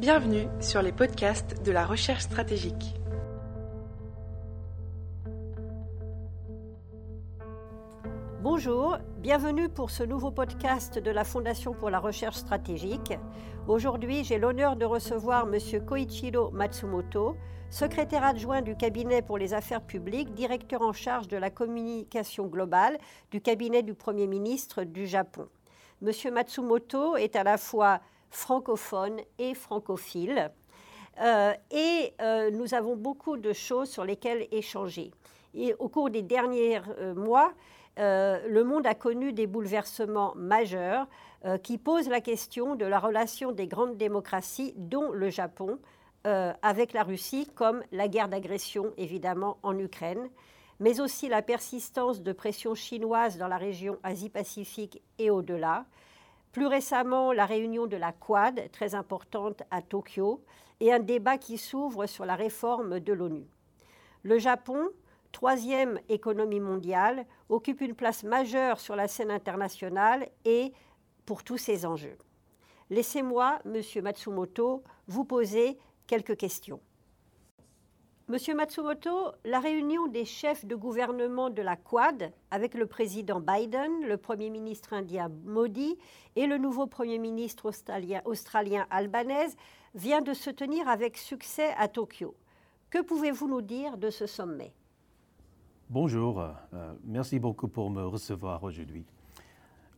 Bienvenue sur les podcasts de la recherche stratégique. Bonjour, bienvenue pour ce nouveau podcast de la Fondation pour la recherche stratégique. Aujourd'hui, j'ai l'honneur de recevoir M. Koichiro Matsumoto, secrétaire adjoint du cabinet pour les affaires publiques, directeur en charge de la communication globale du cabinet du Premier ministre du Japon. M. Matsumoto est à la fois francophone et francophile. Euh, et euh, nous avons beaucoup de choses sur lesquelles échanger. Et au cours des derniers euh, mois, le monde a connu des bouleversements majeurs qui posent la question de la relation des grandes démocraties, dont le Japon, avec la Russie, comme la guerre d'agression évidemment en Ukraine, mais aussi la persistance de pressions chinoises dans la région Asie-Pacifique et au-delà, plus récemment, la réunion de la Quad, très importante à Tokyo, et un débat qui s'ouvre sur la réforme de l'ONU. Le Japon, troisième économie mondiale, occupe une place majeure sur la scène internationale et pour tous ces enjeux. Laissez-moi, Monsieur Matsumoto, vous poser quelques questions. Monsieur Matsumoto, la réunion des chefs de gouvernement de la Quad avec le président Biden, le Premier ministre indien Modi et le nouveau Premier ministre australien, australien Albanese vient de se tenir avec succès à Tokyo. Que pouvez-vous nous dire de ce sommet? Bonjour, euh, merci beaucoup pour me recevoir aujourd'hui.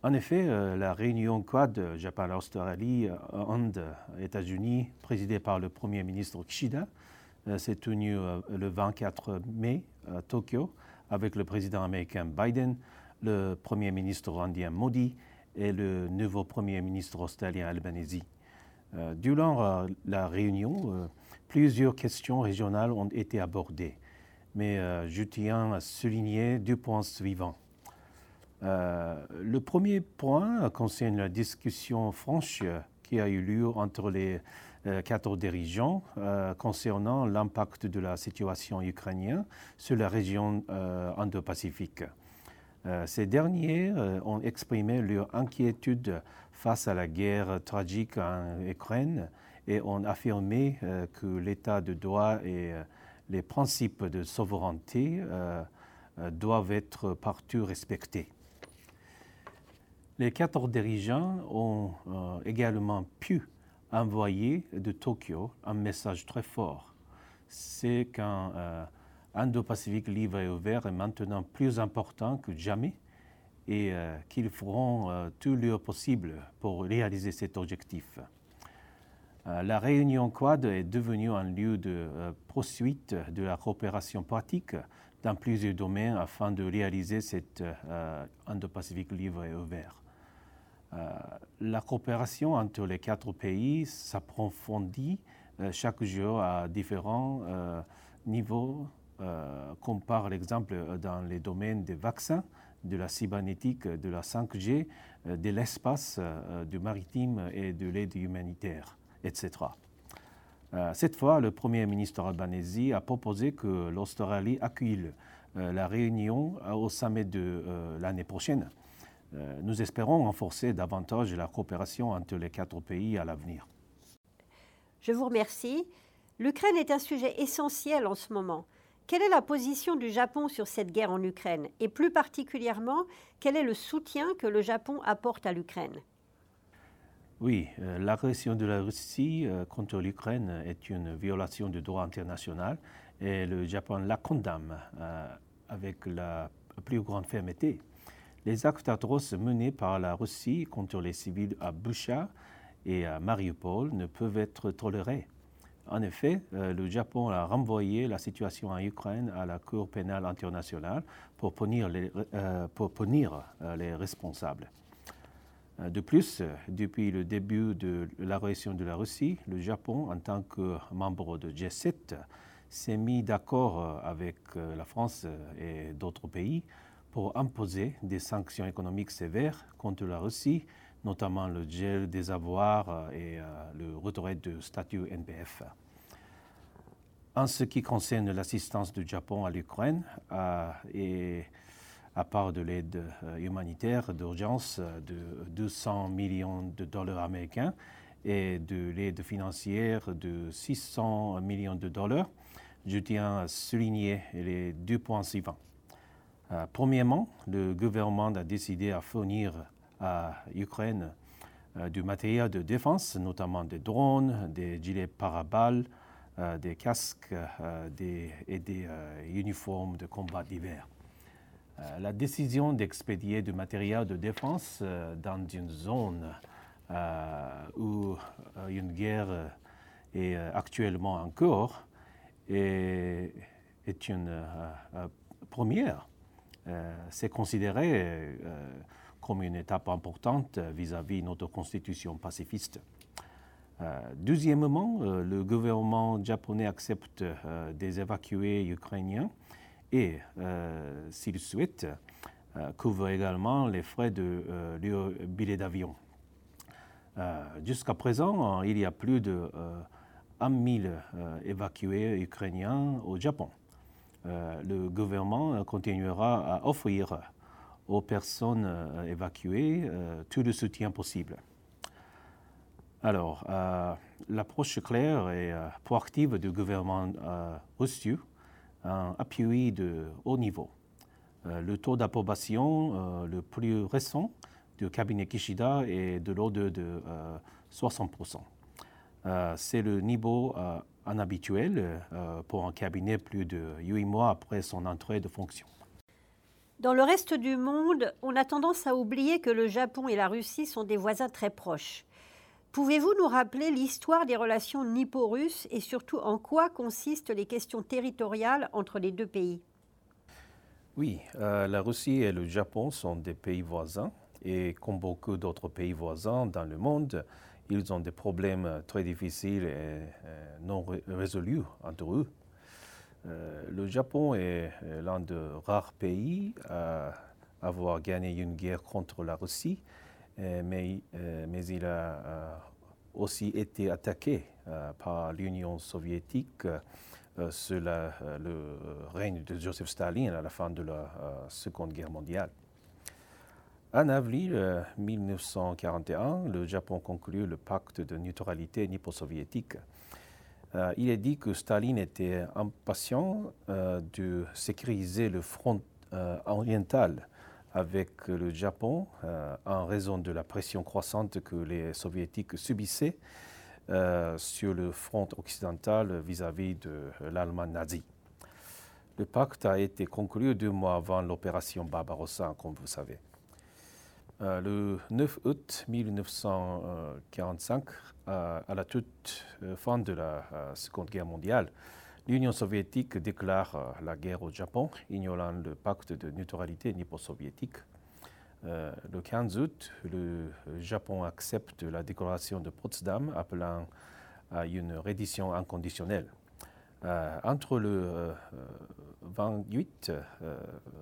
En effet, euh, la réunion Quad Japon-Australie, Inde, États-Unis, présidée par le Premier ministre Kishida, euh, s'est tenu euh, le 24 mai à Tokyo avec le président américain Biden, le premier ministre indien Modi et le nouveau premier ministre australien Albanese. Euh, durant la réunion, plusieurs questions régionales ont été abordées, mais je tiens à souligner deux points suivants. le premier point concerne la discussion franche qui a eu lieu entre les euh, quatre dirigeants euh, concernant l'impact de la situation ukrainienne sur la région euh, Indo-Pacifique. ces derniers ont exprimé leur inquiétude face à la guerre tragique en Ukraine et ont affirmé que l'état de droit et les principes de souveraineté doivent être partout respectés. Les quatre dirigeants ont également pu envoyé de Tokyo un message très fort. C'est qu'un euh, Indo-Pacifique libre et ouvert est maintenant plus important que jamais et euh, qu'ils feront euh, tout leur possible pour réaliser cet objectif. la réunion Quad est devenue un lieu de poursuite de la coopération pratique dans plusieurs domaines afin de réaliser cet Indo-Pacifique libre et ouvert. Euh, la coopération entre les quatre pays s'approfondit euh, chaque jour à différents euh, niveaux, comme par exemple dans les domaines des vaccins, de la cybernétique, de la 5G, de l'espace, du maritime et de l'aide humanitaire, etc. Cette fois, le Premier ministre albanese a proposé que l'Australie accueille la réunion au sommet de l'année prochaine nous espérons renforcer davantage la coopération entre les quatre pays à l'avenir. Je vous remercie. L'Ukraine est un sujet essentiel en ce moment. Quelle est la position du Japon sur cette guerre en Ukraine? Et plus particulièrement, quel est le soutien que le Japon apporte à l'Ukraine? Oui, euh, l'agression de la Russie euh, contre l'Ukraine est une violation du droit international et le Japon la condamne avec la plus grande fermeté. Les actes atroces menés par la Russie contre les civils à Bucha et à Mariupol ne peuvent être tolérés. En effet, euh, le Japon a renvoyé la situation en Ukraine à la Cour pénale internationale pour punir les, euh, euh, les responsables. De plus, depuis le début de l'agression de la Russie, le Japon, en tant que membre de G7, s'est mis d'accord avec la France et d'autres pays pour imposer des sanctions économiques sévères contre la Russie, notamment le gel des avoirs euh, et euh, le retrait du statut NPF. En ce qui concerne l'assistance du Japon à l'Ukraine, euh, et à part de l'aide humanitaire d'urgence de 200 millions de dollars américains et de l'aide financière de 600 millions de dollars. Je tiens à souligner les deux points suivants. Euh, premièrement, le gouvernement a décidé à fournir à l'Ukraine euh, du matériel de défense, notamment des drones, des gilets paraballes, euh, des casques des, et des uniformes de combat d'hiver. la décision d'expédier du matériel de défense dans une zone où une guerre est actuellement en cours est, une première euh, c'est considéré euh, comme une étape importante vis-à-vis notre constitution pacifiste. Euh, deuxièmement, le gouvernement japonais accepte des évacués ukrainiens et, s'il souhaite, couvre également les frais de euh, billet d'avion. Jusqu'à présent, il y a plus de 1 000 évacués ukrainiens au Japon. Euh, le gouvernement continuera à offrir aux personnes euh, évacuées euh, tout le soutien possible. Alors, l'approche claire et proactive du gouvernement a un appui de haut niveau. le taux d'approbation le plus récent du cabinet Kishida est de l'ordre de 60%. C'est le niveau inhabituel euh, pour un cabinet plus de huit mois après son entrée de fonction. Dans le reste du monde, on a tendance à oublier que le Japon et la Russie sont des voisins très proches. Pouvez-vous nous rappeler l'histoire des relations nippo-russes et surtout en quoi consistent les questions territoriales entre les deux pays? Oui, euh, la Russie et le Japon sont des pays voisins et comme beaucoup d'autres pays voisins dans le monde, ils ont des problèmes euh, très difficiles et euh, non résolus entre eux. Euh, le Japon est l'un des rares pays à avoir gagné une guerre contre la Russie, mais, mais il a aussi été attaqué par l'Union soviétique sous le règne de Joseph Staline à la fin de la Seconde Guerre mondiale. En avril 1941, euh, le Japon conclut le pacte de neutralité nippo-soviétique. Euh, il est dit que Staline était impatient euh, de sécuriser le front oriental avec le Japon en raison de la pression croissante que les soviétiques subissaient sur le front occidental vis-à-vis -vis de l'Allemagne nazie. Le pacte a été conclu deux mois avant l'opération Barbarossa, comme vous savez. Euh, le 9 août 1945, à la toute euh, fin de la euh, Seconde Guerre mondiale, l'Union soviétique déclare la guerre au Japon, ignorant le pacte de neutralité nippo-soviétique. le 15 août, le Japon accepte la déclaration de Potsdam, appelant à une reddition inconditionnelle. entre le 28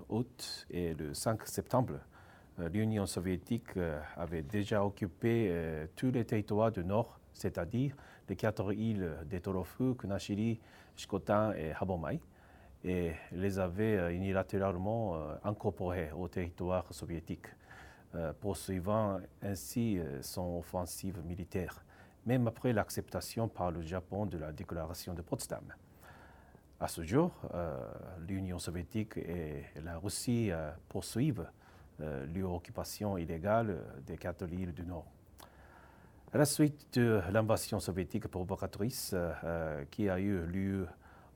août et le 5 septembre, euh, l'Union soviétique euh, avait déjà occupé euh, tous les territoires du nord, c'est-à-dire les quatre îles de Torofu, Kunashiri, Shikotan et Habomai, et les avait unilatéralement incorporés au territoire soviétique, poursuivant ainsi son offensive militaire, même après l'acceptation par le Japon de la déclaration de Potsdam. À ce jour, l'Union soviétique et la Russie poursuivent euh, l'occupation illégale des quatre îles du Nord. À la suite de l'invasion soviétique provocatrice euh, euh, qui a eu lieu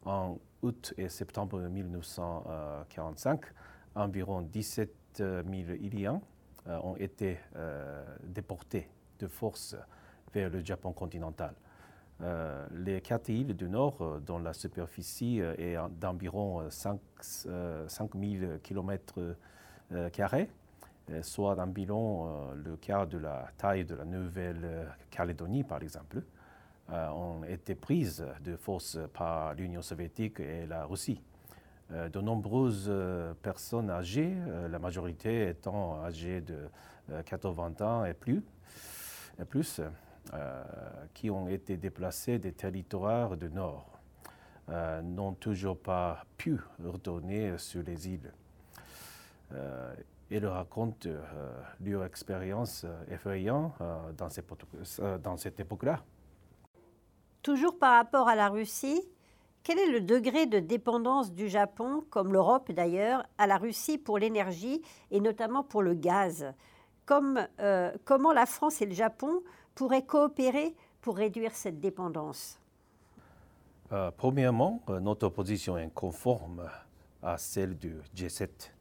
en août et septembre 1945, environ 17 000 Iliens ont été déportés de force vers le Japon continental. les quatre îles du Nord, dont la superficie est d'environ 5, 000 km euh, carrés, euh, soit environ euh, le quart de la taille de la Nouvelle-Calédonie, par exemple, ont été prises de force par l'Union soviétique et la Russie. de nombreuses personnes âgées, la majorité étant âgées de 80 ans et plus, et plus qui ont été déplacées des territoires du Nord, n'ont toujours pas pu retourner sur les îles. Euh, ils racontent leur expérience effrayante dans, dans cette époque-là. Toujours par rapport à la Russie, quel est le degré de dépendance du Japon, comme l'Europe d'ailleurs, à la Russie pour l'énergie et notamment pour le gaz? Comme, euh, Comment la France et le Japon pourraient coopérer pour réduire cette dépendance? Euh, Premièrement, euh, notre position est conforme à celle du G7.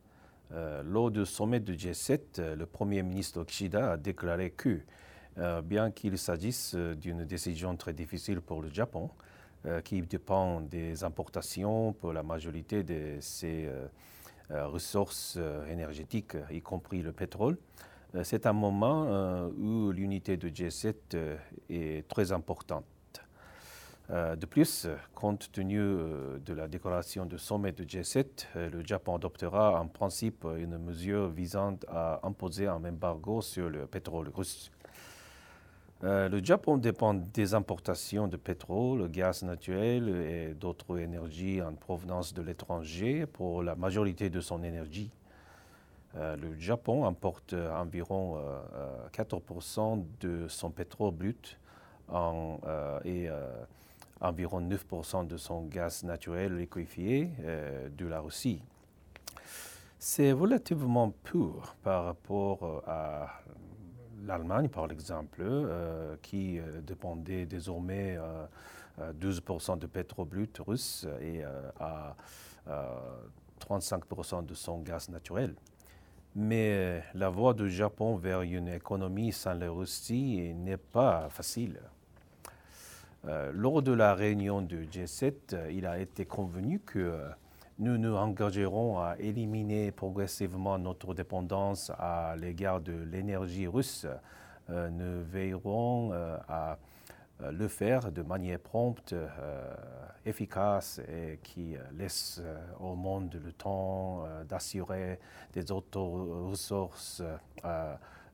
Lors du sommet du G7, le Premier ministre Kishida a déclaré que, bien qu'il s'agisse d'une décision très difficile pour le Japon, euh, qui dépend des importations pour la majorité de euh, euh, ressources énergétiques, y compris le pétrole. C'est un moment où l'unité de G7 est très importante. De plus, compte tenu de la déclaration du sommet de G7, le Japon adoptera en principe une mesure visant à imposer un embargo sur le pétrole russe. Euh, le Japon dépend des importations de pétrole, gaz naturel et d'autres énergies en provenance de l'étranger pour la majorité de son énergie. Euh, le Japon importe environ 14% euh, de son pétrole brut et environ 9% de son gaz naturel liquéfié de la Russie. C'est relativement pur par rapport à l'Allemagne, par exemple, euh, qui euh, dépendait désormais 12% euh, de pétrole brut russe et à 35% de son gaz naturel. Mais la voie du Japon vers une économie sans la Russie n'est pas facile. Lors de la réunion du G7, il a été convenu que nous nous engagerons à éliminer progressivement notre dépendance à l'égard de l'énergie russe. Euh, nous veillerons euh, à euh, le faire de manière prompte, efficace et qui laisse au monde le temps d'assurer des autres ressources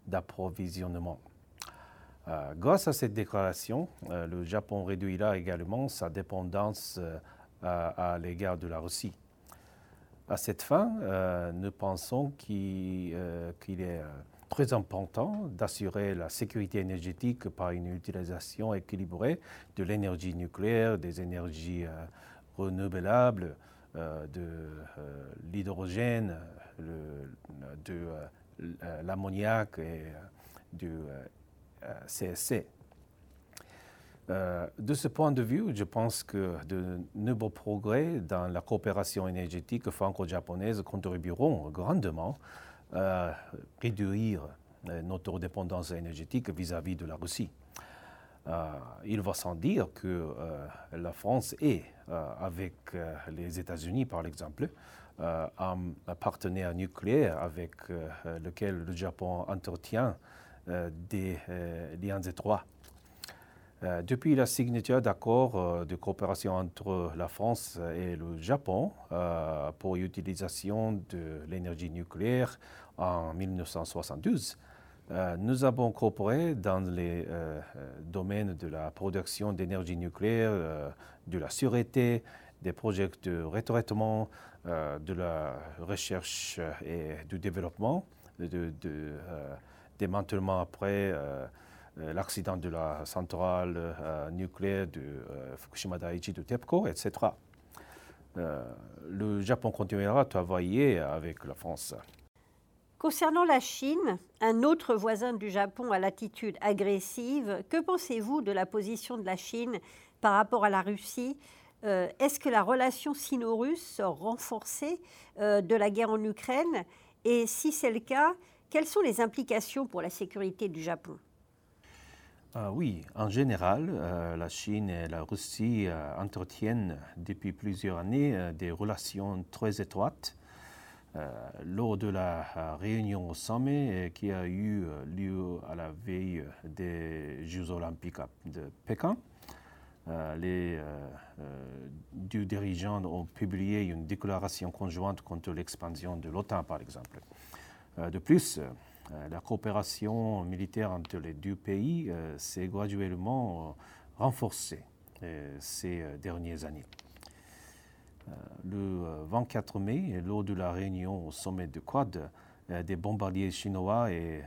d'approvisionnement. Grâce à cette déclaration, le Japon réduira également sa dépendance à l'égard de la Russie. À cette fin, euh, nous pensons qu'il euh, est euh, très important d'assurer la sécurité énergétique par une utilisation équilibrée de l'énergie nucléaire, des énergies renouvelables, de l'hydrogène, de l'ammoniac et du CSC. Euh, de ce point de vue, je pense que de nouveaux progrès dans la coopération énergétique franco-japonaise contribueront grandement à réduire euh, notre dépendance énergétique vis-à-vis de la Russie. Euh, il va sans dire que la France est, avec les États-Unis par exemple, un partenaire nucléaire avec lequel le Japon entretient des liens étroits. Euh, depuis la signature d'accords euh, de coopération entre la France et le Japon euh, pour l'utilisation de l'énergie nucléaire en 1972, nous avons coopéré dans les domaines de la production d'énergie nucléaire, de la sûreté, des projets de retraitement, de la recherche et du développement, démantèlement après euh, l'accident de la centrale euh, nucléaire de euh, Fukushima Daiichi de TEPCO, etc. le Japon continuera à travailler avec la France. Concernant la Chine, un autre voisin du Japon à l'attitude agressive, que pensez-vous de la position de la Chine par rapport à la Russie? Est-ce que la relation sino-russe sort renforcée de la guerre en Ukraine? Et si c'est le cas, quelles sont les implications pour la sécurité du Japon? Ah oui, en général, euh, la Chine et la Russie euh, entretiennent depuis plusieurs années euh, des relations très étroites. lors de la réunion au sommet qui a eu lieu à la veille des Jeux olympiques de Pékin, les deux dirigeants ont publié une déclaration conjointe contre l'expansion de l'OTAN, par exemple. De plus, euh, la coopération militaire entre les deux pays euh, s'est graduellement euh, renforcée ces dernières années. Le 24 mai, lors de la réunion au sommet de Quad, des bombardiers chinois et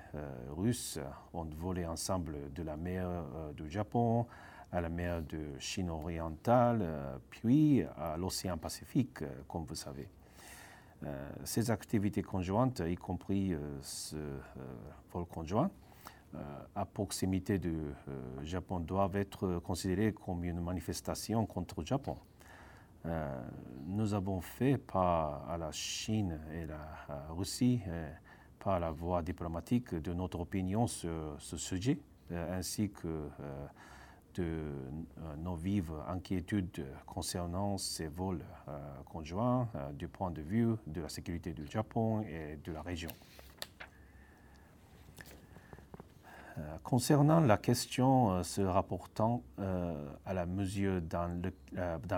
russes ont volé ensemble de la mer du Japon à la mer de Chine orientale, puis à l'océan Pacifique, comme vous savez. Ces activités conjointes, y compris ce vol conjoint, à proximité du Japon, doivent être considérées comme une manifestation contre le Japon. Euh, nous avons fait par à la Chine et la Russie, euh, par la voie diplomatique, de notre opinion sur ce sujet, euh, ainsi que de nos vives inquiétudes concernant ces vols conjoints du point de vue de la sécurité du Japon et de la région. Euh, concernant la question euh, se rapportant euh, à la mesure dans,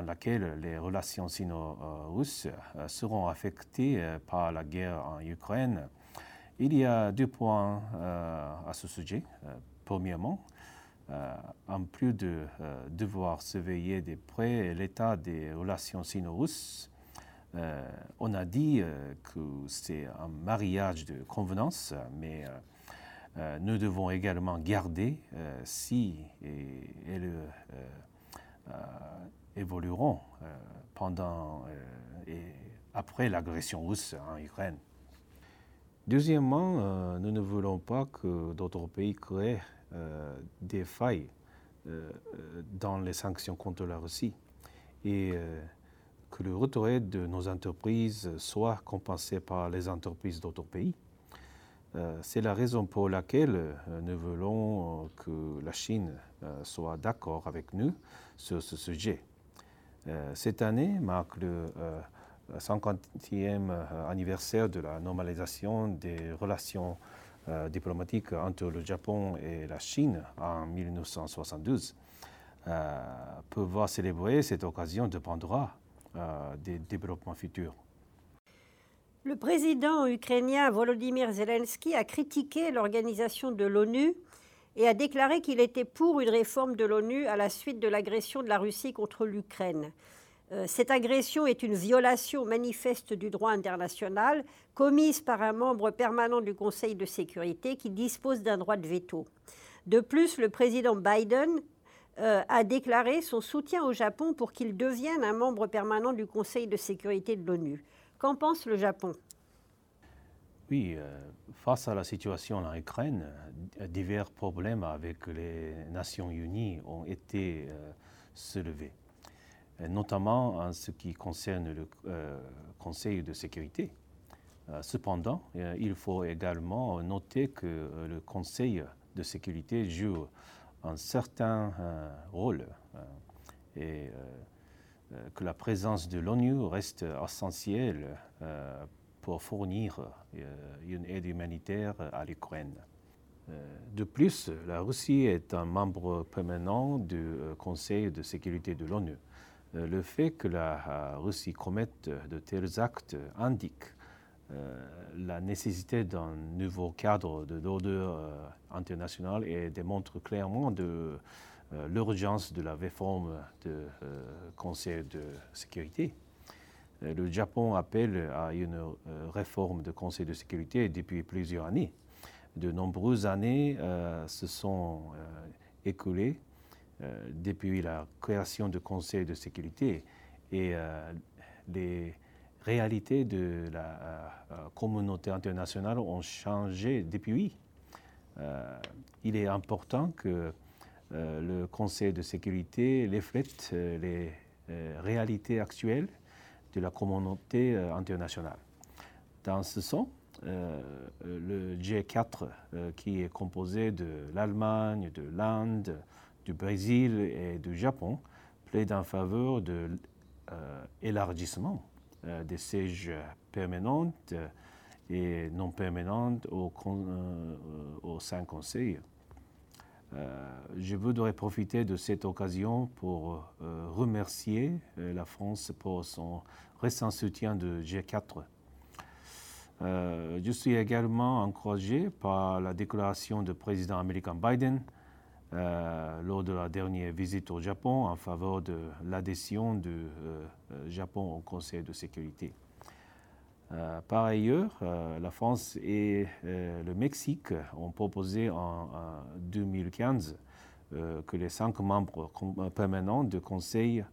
laquelle les relations sino-russes seront affectées par la guerre en Ukraine, il y a deux points à ce sujet. premièrement, en plus de devoir surveiller de près l'état des relations sino-russes, on a dit que c'est un mariage de convenance, mais euh, nous devons également garder euh, si elles euh, évolueront pendant et après l'agression russe en Ukraine. Deuxièmement, nous ne voulons pas que d'autres pays créent des failles dans les sanctions contre la Russie et que le retrait de nos entreprises soit compensé par les entreprises d'autres pays. Euh, c'est la raison pour laquelle euh, nous voulons euh, que la Chine soit d'accord avec nous sur ce sujet. Cette année marque le 50e anniversaire de la normalisation des relations diplomatiques entre le Japon et la Chine en 1972. pouvoir célébrer cette occasion dépendra des développements futurs. Le président ukrainien Volodymyr Zelensky a critiqué l'organisation de l'ONU et a déclaré qu'il était pour une réforme de l'ONU à la suite de l'agression de la Russie contre l'Ukraine. Euh, cette agression est une violation manifeste du droit international commise par un membre permanent du Conseil de sécurité qui dispose d'un droit de veto. De plus, le président Biden euh, a déclaré son soutien au Japon pour qu'il devienne un membre permanent du Conseil de sécurité de l'ONU. Qu'en pense le Japon? Oui, euh, face à la situation en Ukraine, divers problèmes avec les Nations Unies ont été soulevés, notamment en ce qui concerne le Conseil de sécurité. cependant, il faut également noter que le Conseil de sécurité joue un certain rôle. et euh, que la présence de l'ONU reste essentielle euh, pour fournir euh, une aide humanitaire à l'Ukraine. De plus, la Russie est un membre permanent du Conseil de sécurité de l'ONU. Le fait que la Russie commette de tels actes indique la nécessité d'un nouveau cadre de l'ordre international et démontre clairement euh, l'urgence de la réforme du euh, Conseil de sécurité. Euh, le Japon appelle à une réforme du Conseil de sécurité depuis plusieurs années. De nombreuses années se sont écoulées depuis la création du Conseil de sécurité et les réalités de la communauté internationale ont changé depuis. il est important que euh, le Conseil de sécurité reflète euh, les euh, réalités actuelles de la communauté internationale. Dans ce sens, le G4, qui est composé de l'Allemagne, de l'Inde, du Brésil et du Japon, plaide en faveur de l'élargissement des sièges permanents et non permanents au, au sein Conseil. Euh, je voudrais profiter de cette occasion pour euh, remercier euh, la France pour son récent soutien de G4. je suis également encouragé par la déclaration du président américain Biden lors de la dernière visite au Japon en faveur de l'adhésion du Japon au Conseil de sécurité. par ailleurs, la France et le Mexique ont proposé en 2015 que les cinq membres permanents du Conseil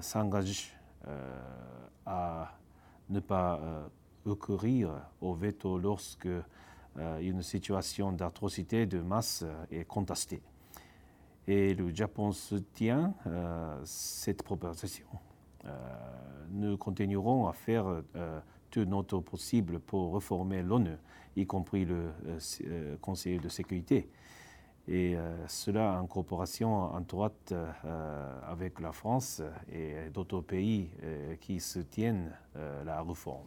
s'engagent à ne pas recourir au veto lorsque une situation d'atrocité de masse est contestée. Et le Japon soutient euh, cette proposition. Euh, nous continuerons à faire euh, tout notre possible pour réformer l'ONU, y compris le Conseil de sécurité. Et cela en coopération en droite avec la France et d'autres pays qui soutiennent. La réforme.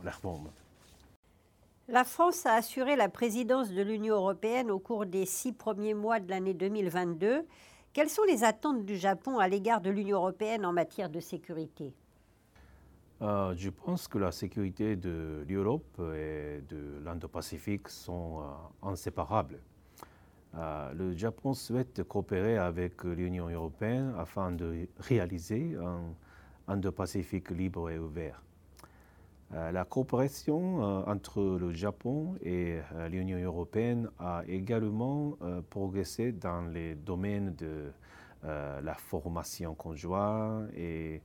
La France a assuré la présidence de l'Union européenne au cours des six premiers mois de l'année 2022 quelles sont les attentes du Japon à l'égard de l'Union européenne en matière de sécurité? Euh, Je pense que la sécurité de l'Europe et de l'Indo-Pacifique sont euh, inséparables. Euh, le Japon souhaite coopérer avec l'Union européenne afin de réaliser un Indo-Pacifique libre et ouvert. Euh, la coopération euh, entre le Japon et euh, l'Union européenne a également progressé dans les domaines de la formation conjointe et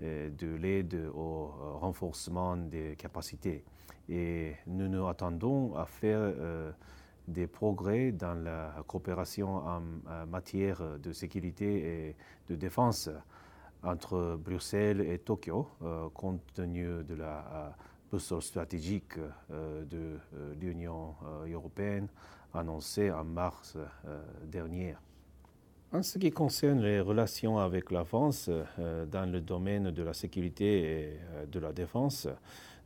de l'aide au renforcement des capacités. Et nous nous attendons à faire des progrès dans la coopération en matière de sécurité et de défense entre Bruxelles et Tokyo, euh, compte tenu de la euh, boussole stratégique euh, de l'Union européenne annoncée en mars dernier. En ce qui concerne les relations avec la France dans le domaine de la sécurité et de la défense,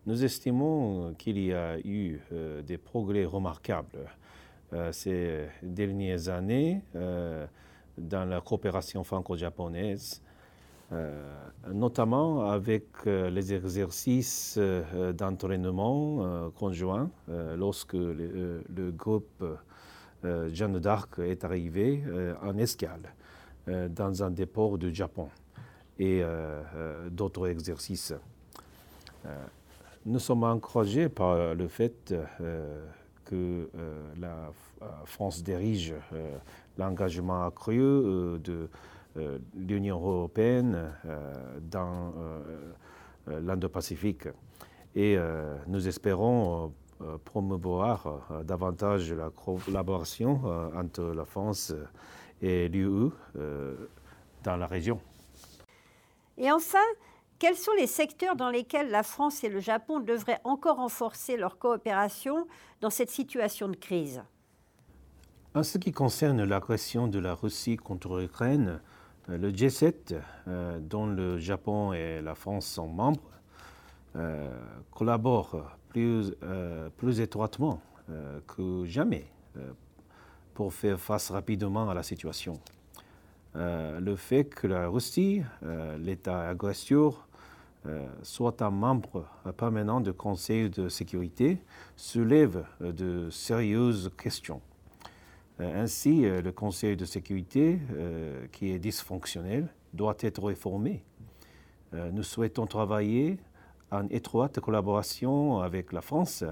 nous estimons qu'il y a eu des progrès remarquables ces dernières années dans la coopération franco-japonaise euh, notamment avec euh, les exercices euh, d'entraînement conjoint lorsque le, groupe Jeanne d'Arc est arrivé en escale dans un dépôt du Japon et d'autres exercices. nous sommes encouragés par le fait que la France dirige l'engagement accru de euh, l'Union européenne euh, dans euh, l'Indo-Pacifique. Et nous espérons promouvoir davantage la collaboration entre la France et l'UE dans la région. Et enfin, quels sont les secteurs dans lesquels la France et le Japon devraient encore renforcer leur coopération dans cette situation de crise? En ce qui concerne l'agression de la Russie contre l'Ukraine, euh, le G7, euh, dont le Japon et la France sont membres, euh, collaborent plus, plus étroitement que jamais pour faire face rapidement à la situation. le fait que la Russie, l'État agresseur, soit un membre permanent du Conseil de sécurité soulève de sérieuses questions. Euh, ainsi, euh, le Conseil de sécurité, euh, qui est dysfonctionnel, doit être réformé. Nous souhaitons travailler en étroite collaboration avec la France,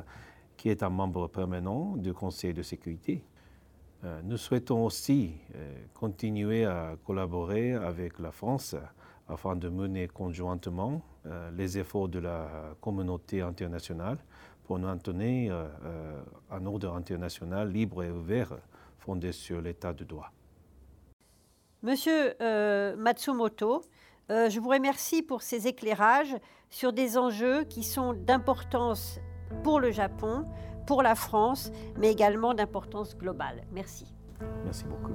qui est un membre permanent du Conseil de sécurité. Nous souhaitons aussi continuer à collaborer avec la France afin de mener conjointement les efforts de la communauté internationale pour maintenir un ordre international libre et ouvert fondée sur l'état de droit. Monsieur euh, Matsumoto, euh, je vous remercie pour ces éclairages sur des enjeux qui sont d'importance pour le Japon, pour la France, mais également d'importance globale. Merci. Merci beaucoup.